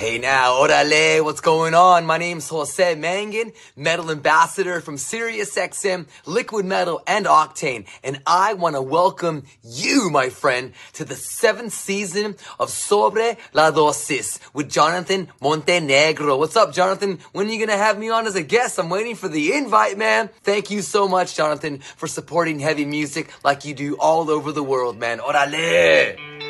Hey now, orale, what's going on? My name's Jose Mangan, metal ambassador from SiriusXM, Liquid Metal, and Octane, and I want to welcome you, my friend, to the seventh season of Sobre la Dosis with Jonathan Montenegro. What's up, Jonathan? When are you gonna have me on as a guest? I'm waiting for the invite, man. Thank you so much, Jonathan, for supporting heavy music like you do all over the world, man. Orale!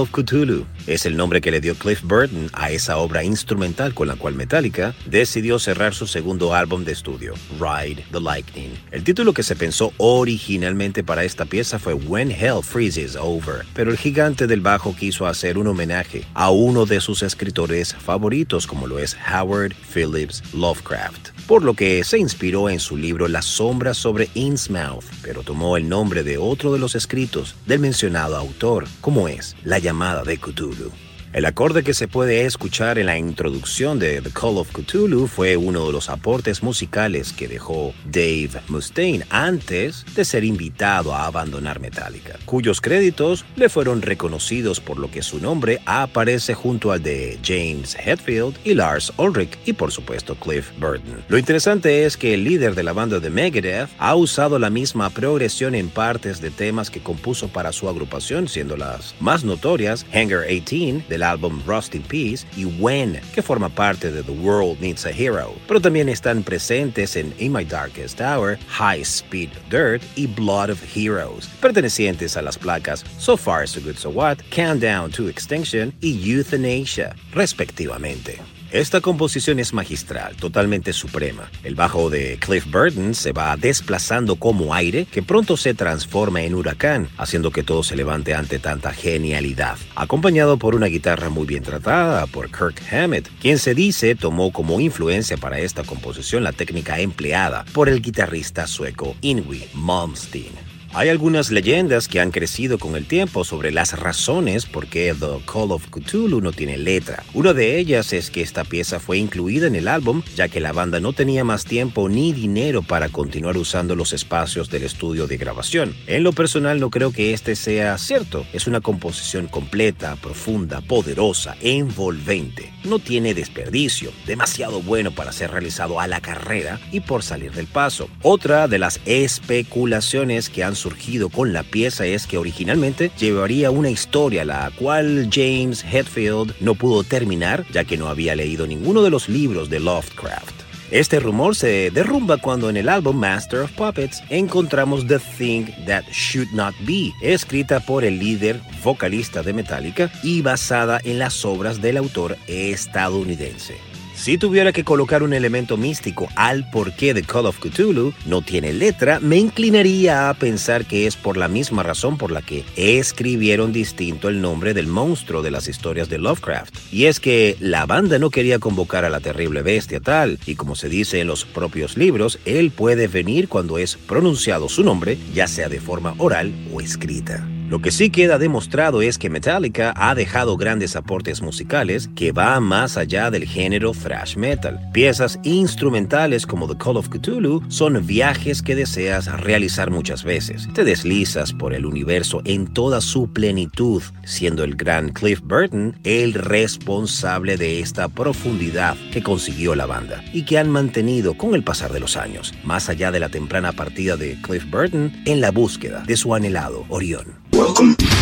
Of Cthulhu es el nombre que le dio Cliff Burton a esa obra instrumental con la cual Metallica decidió cerrar su segundo álbum de estudio, Ride the Lightning. El título que se pensó originalmente para esta pieza fue When Hell Freezes Over, pero el gigante del bajo quiso hacer un homenaje a uno de sus escritores favoritos como lo es Howard Phillips Lovecraft, por lo que se inspiró en su libro Las sombras sobre Innsmouth, pero tomó el nombre de otro de los escritos del mencionado autor, como es La llamada de Cthulhu. El acorde que se puede escuchar en la introducción de The Call of Cthulhu fue uno de los aportes musicales que dejó Dave Mustaine antes de ser invitado a abandonar Metallica, cuyos créditos le fueron reconocidos por lo que su nombre aparece junto al de James Hetfield y Lars Ulrich y por supuesto Cliff Burton. Lo interesante es que el líder de la banda de Megadeth ha usado la misma progresión en partes de temas que compuso para su agrupación, siendo las más notorias Hangar 18 de álbum Rust in Peace y When, que forma parte de The World Needs a Hero, pero también están presentes en In My Darkest Hour, High Speed Dirt y Blood of Heroes, pertenecientes a las placas So Far So Good So What, Countdown to Extinction y Euthanasia, respectivamente. Esta composición es magistral, totalmente suprema. El bajo de Cliff Burton se va desplazando como aire que pronto se transforma en huracán, haciendo que todo se levante ante tanta genialidad. Acompañado por una guitarra muy bien tratada por Kirk Hammett, quien se dice tomó como influencia para esta composición la técnica empleada por el guitarrista sueco Ingwie Malmsteen. Hay algunas leyendas que han crecido con el tiempo sobre las razones por qué The Call of Cthulhu no tiene letra. Una de ellas es que esta pieza fue incluida en el álbum ya que la banda no tenía más tiempo ni dinero para continuar usando los espacios del estudio de grabación. En lo personal no creo que este sea cierto. Es una composición completa, profunda, poderosa, envolvente. No tiene desperdicio, demasiado bueno para ser realizado a la carrera y por salir del paso. Otra de las especulaciones que han surgido con la pieza es que originalmente llevaría una historia la cual James Hetfield no pudo terminar ya que no había leído ninguno de los libros de Lovecraft. Este rumor se derrumba cuando en el álbum Master of Puppets encontramos The Thing That Should Not Be, escrita por el líder vocalista de Metallica y basada en las obras del autor estadounidense. Si tuviera que colocar un elemento místico al porqué de Call of Cthulhu no tiene letra, me inclinaría a pensar que es por la misma razón por la que escribieron distinto el nombre del monstruo de las historias de Lovecraft. Y es que la banda no quería convocar a la terrible bestia tal, y como se dice en los propios libros, él puede venir cuando es pronunciado su nombre, ya sea de forma oral o escrita. Lo que sí queda demostrado es que Metallica ha dejado grandes aportes musicales que van más allá del género thrash metal. Piezas instrumentales como The Call of Cthulhu son viajes que deseas realizar muchas veces. Te deslizas por el universo en toda su plenitud, siendo el gran Cliff Burton el responsable de esta profundidad que consiguió la banda y que han mantenido con el pasar de los años, más allá de la temprana partida de Cliff Burton en la búsqueda de su anhelado Orión. Welcome.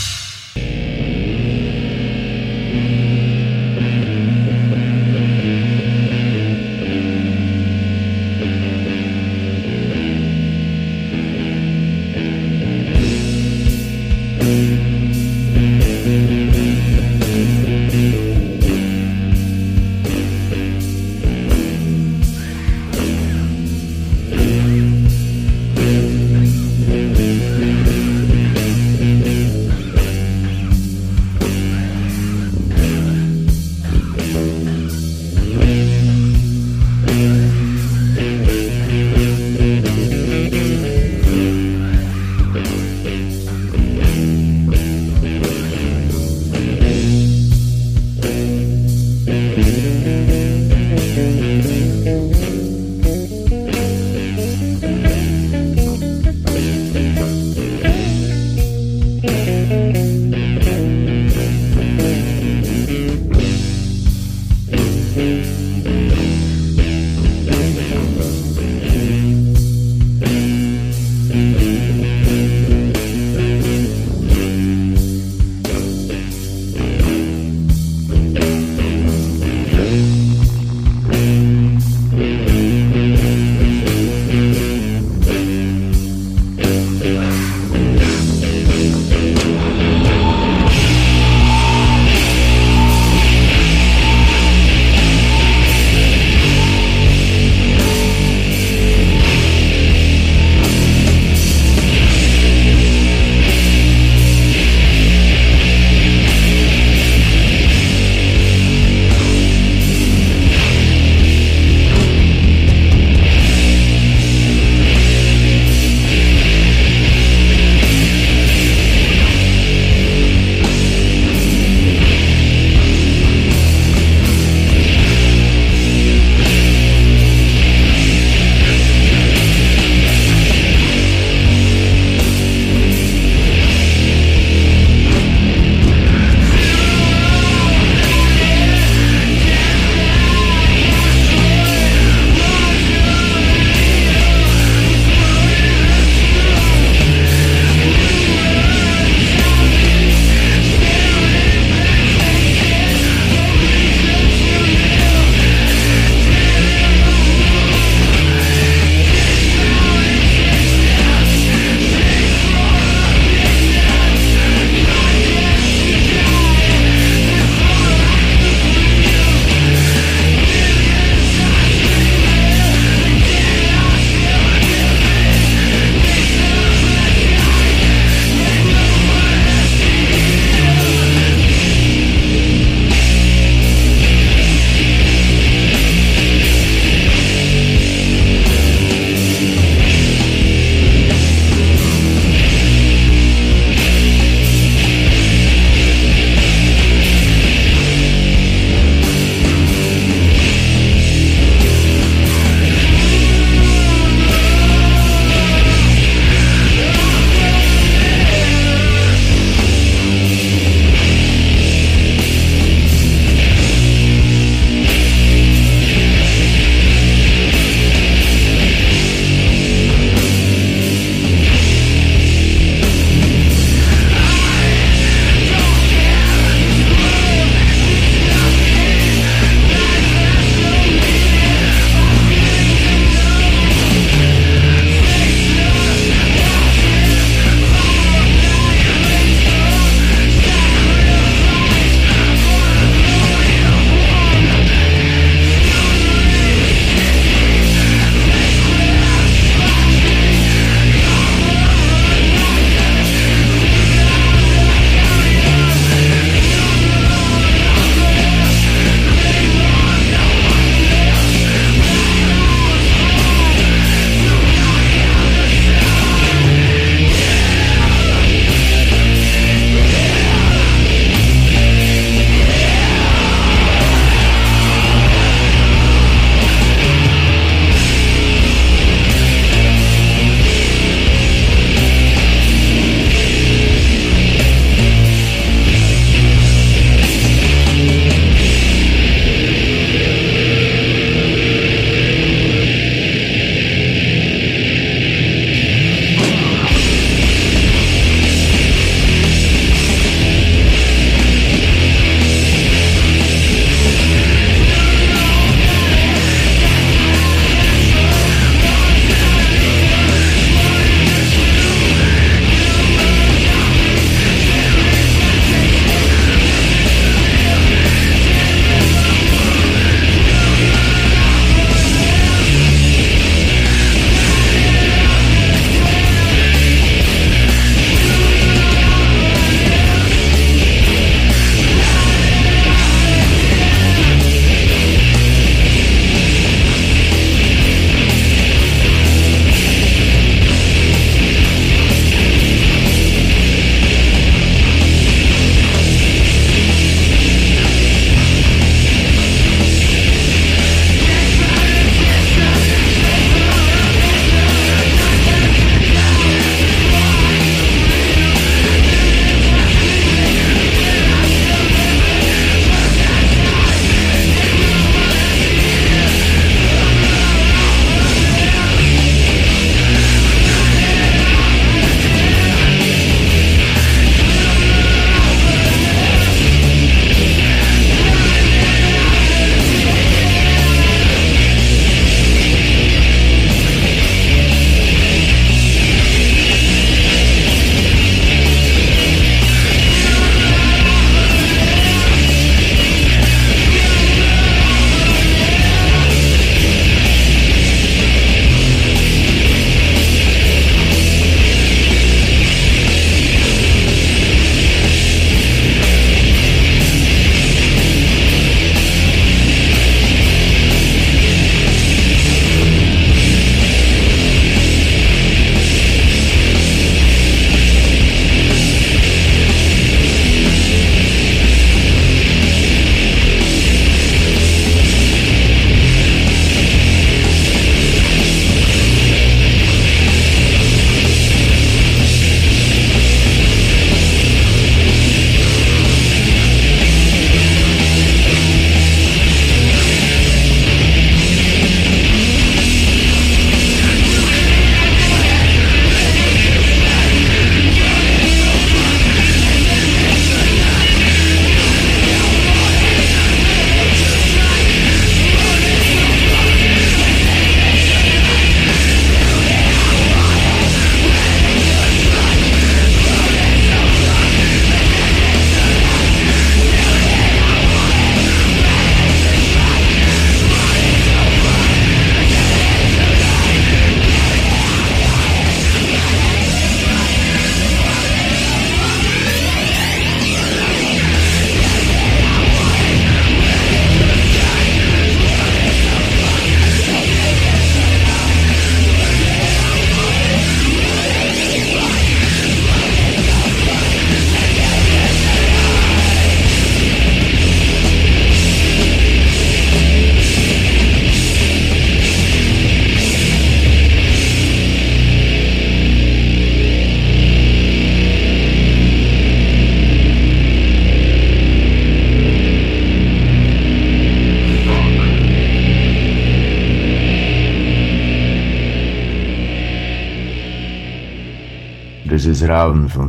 Yeah.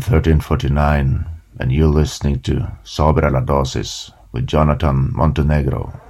1349, and you're listening to Sobre la Dosis with Jonathan Montenegro.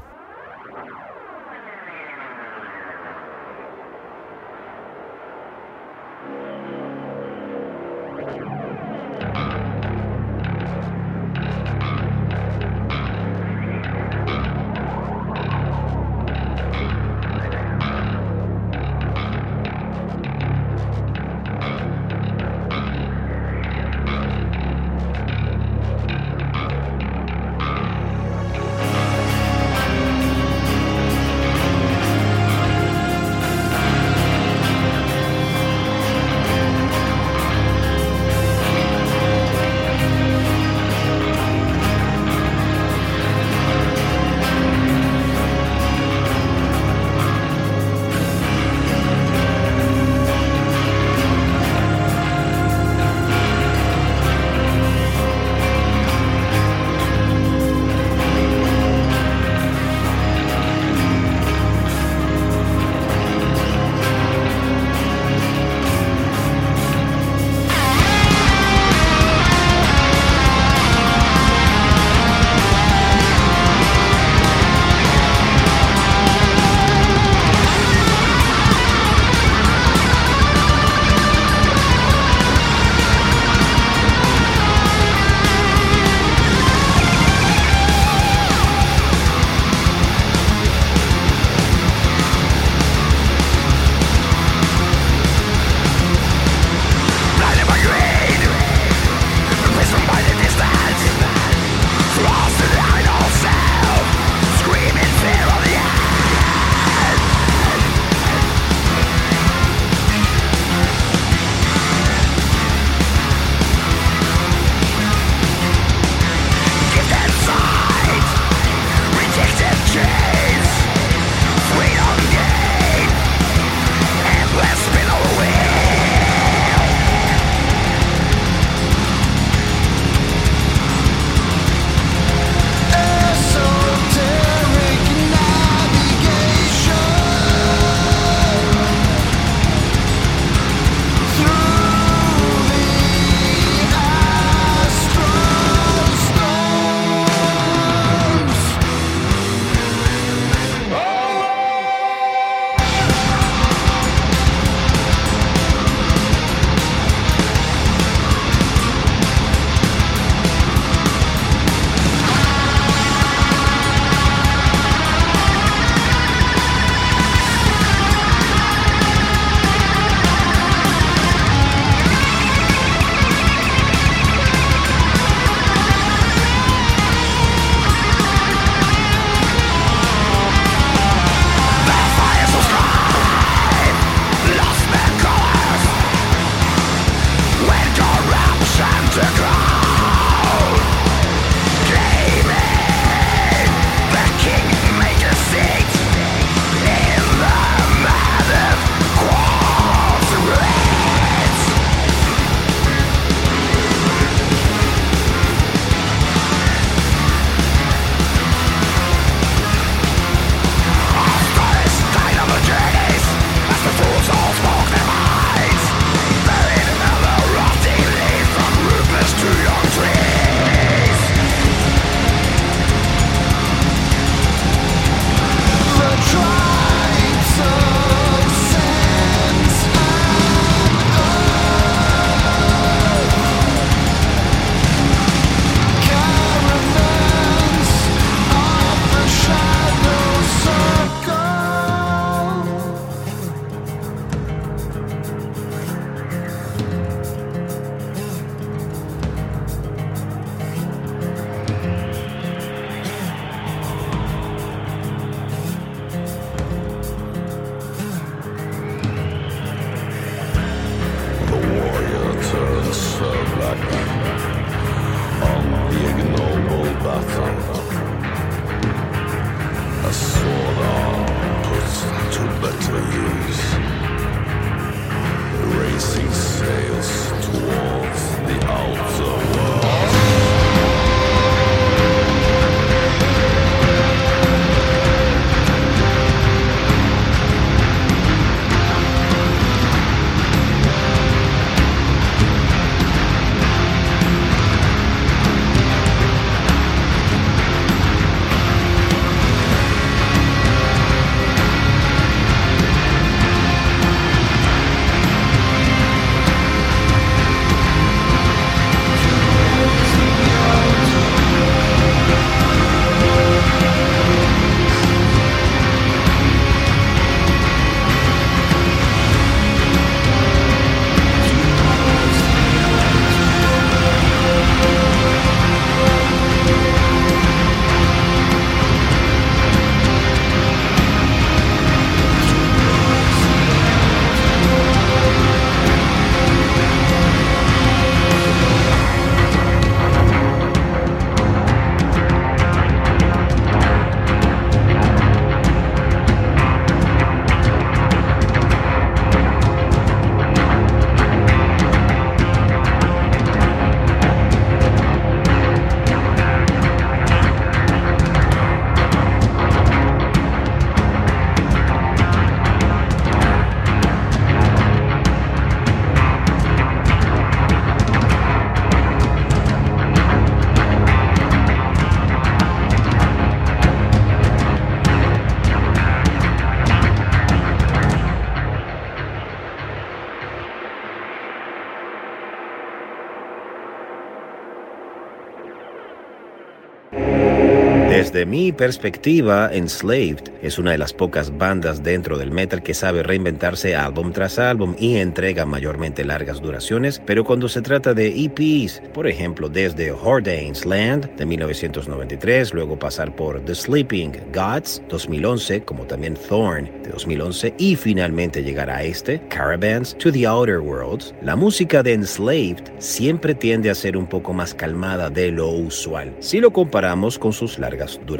Desde mi perspectiva, Enslaved es una de las pocas bandas dentro del metal que sabe reinventarse álbum tras álbum y entrega mayormente largas duraciones, pero cuando se trata de EPs, por ejemplo, desde Hordane's Land de 1993, luego pasar por The Sleeping Gods 2011, como también Thorn de 2011 y finalmente llegar a este, Caravans to the Outer Worlds, la música de Enslaved siempre tiende a ser un poco más calmada de lo usual, si lo comparamos con sus largas duraciones.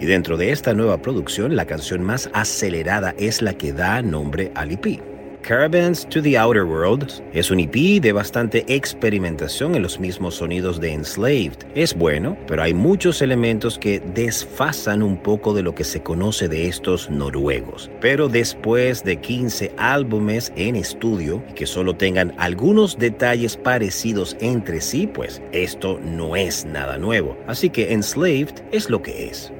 Y dentro de esta nueva producción, la canción más acelerada es la que da nombre al EP. Caravans to the Outer World es un EP de bastante experimentación en los mismos sonidos de Enslaved. Es bueno, pero hay muchos elementos que desfasan un poco de lo que se conoce de estos noruegos. Pero después de 15 álbumes en estudio y que solo tengan algunos detalles parecidos entre sí, pues esto no es nada nuevo. Así que Enslaved es lo que es.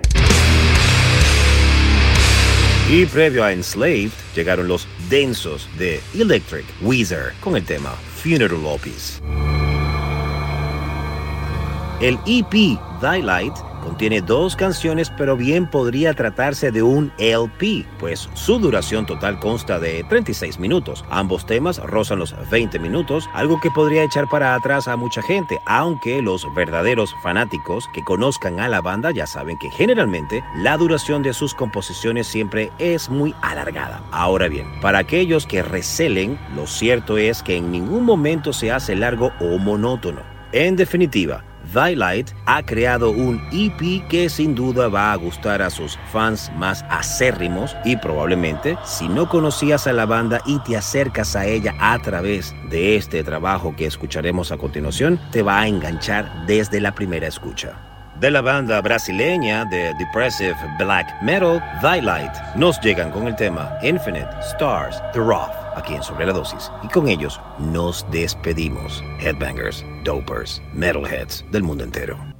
Y previo a Enslaved llegaron los densos de Electric Weezer con el tema Funeral Opus. El EP Thy Contiene dos canciones, pero bien podría tratarse de un LP, pues su duración total consta de 36 minutos. Ambos temas rozan los 20 minutos, algo que podría echar para atrás a mucha gente, aunque los verdaderos fanáticos que conozcan a la banda ya saben que generalmente la duración de sus composiciones siempre es muy alargada. Ahora bien, para aquellos que recelen, lo cierto es que en ningún momento se hace largo o monótono. En definitiva, Thy Light ha creado un EP que sin duda va a gustar a sus fans más acérrimos y probablemente si no conocías a la banda y te acercas a ella a través de este trabajo que escucharemos a continuación, te va a enganchar desde la primera escucha. De la banda brasileña de Depressive Black Metal, Thy Light, nos llegan con el tema Infinite Stars, The Rough aquí en Sobre la Dosis. Y con ellos nos despedimos. Headbangers, dopers, metalheads del mundo entero.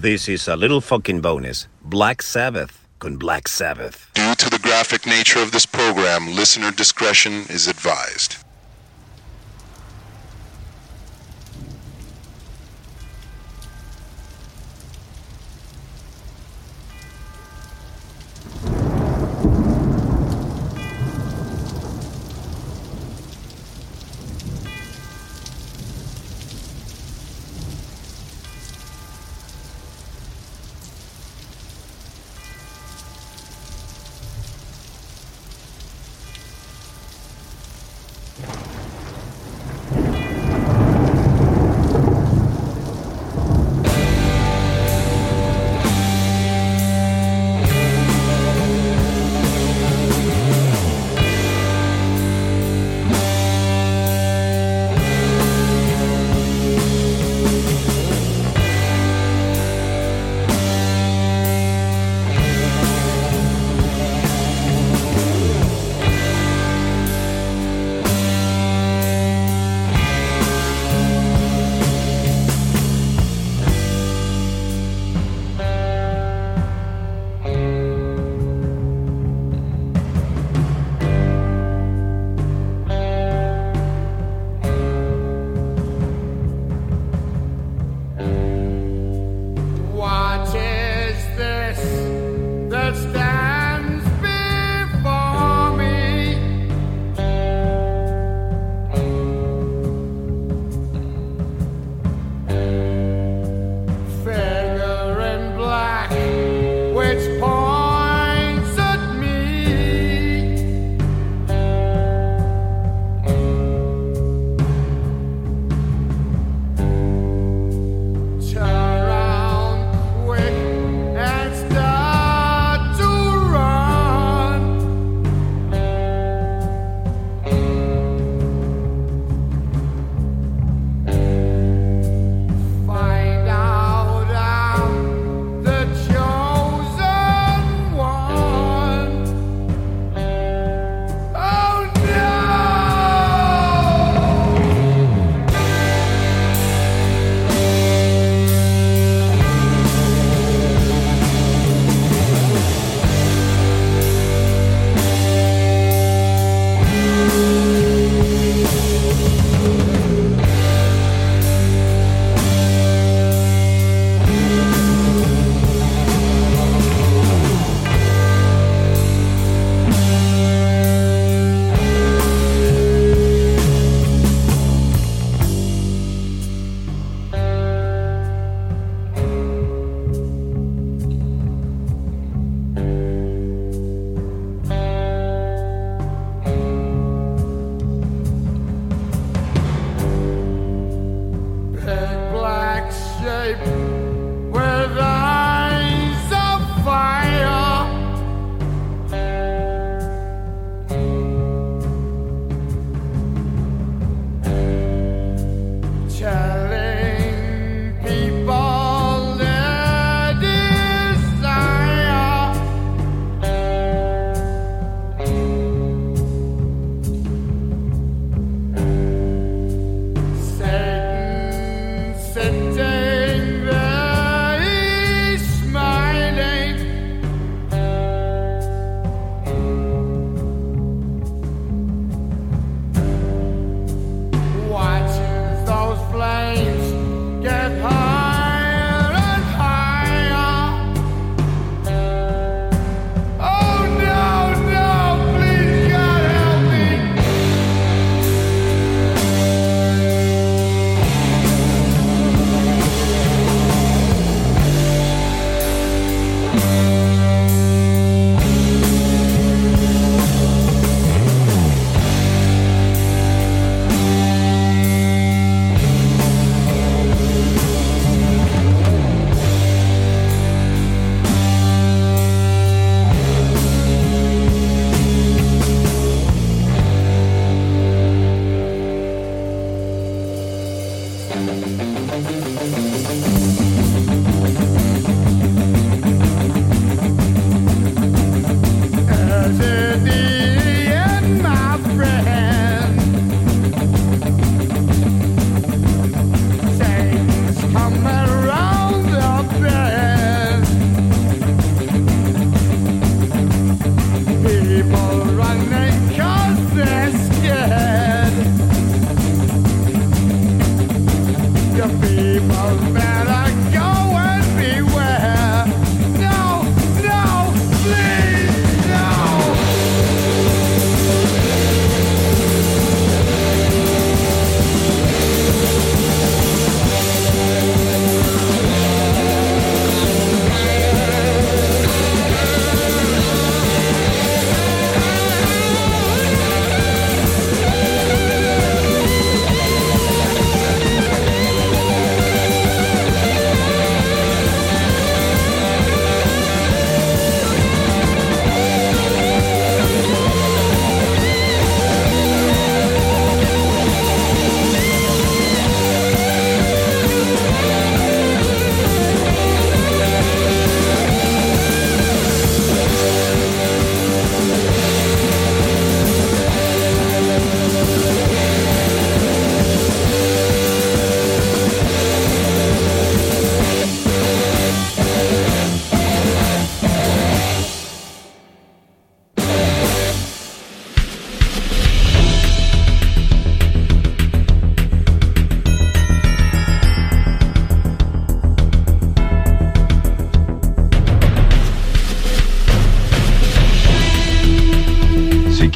This is a little fucking bonus. Black Sabbath con Black Sabbath. Due to the graphic nature of this program, listener discretion is advised.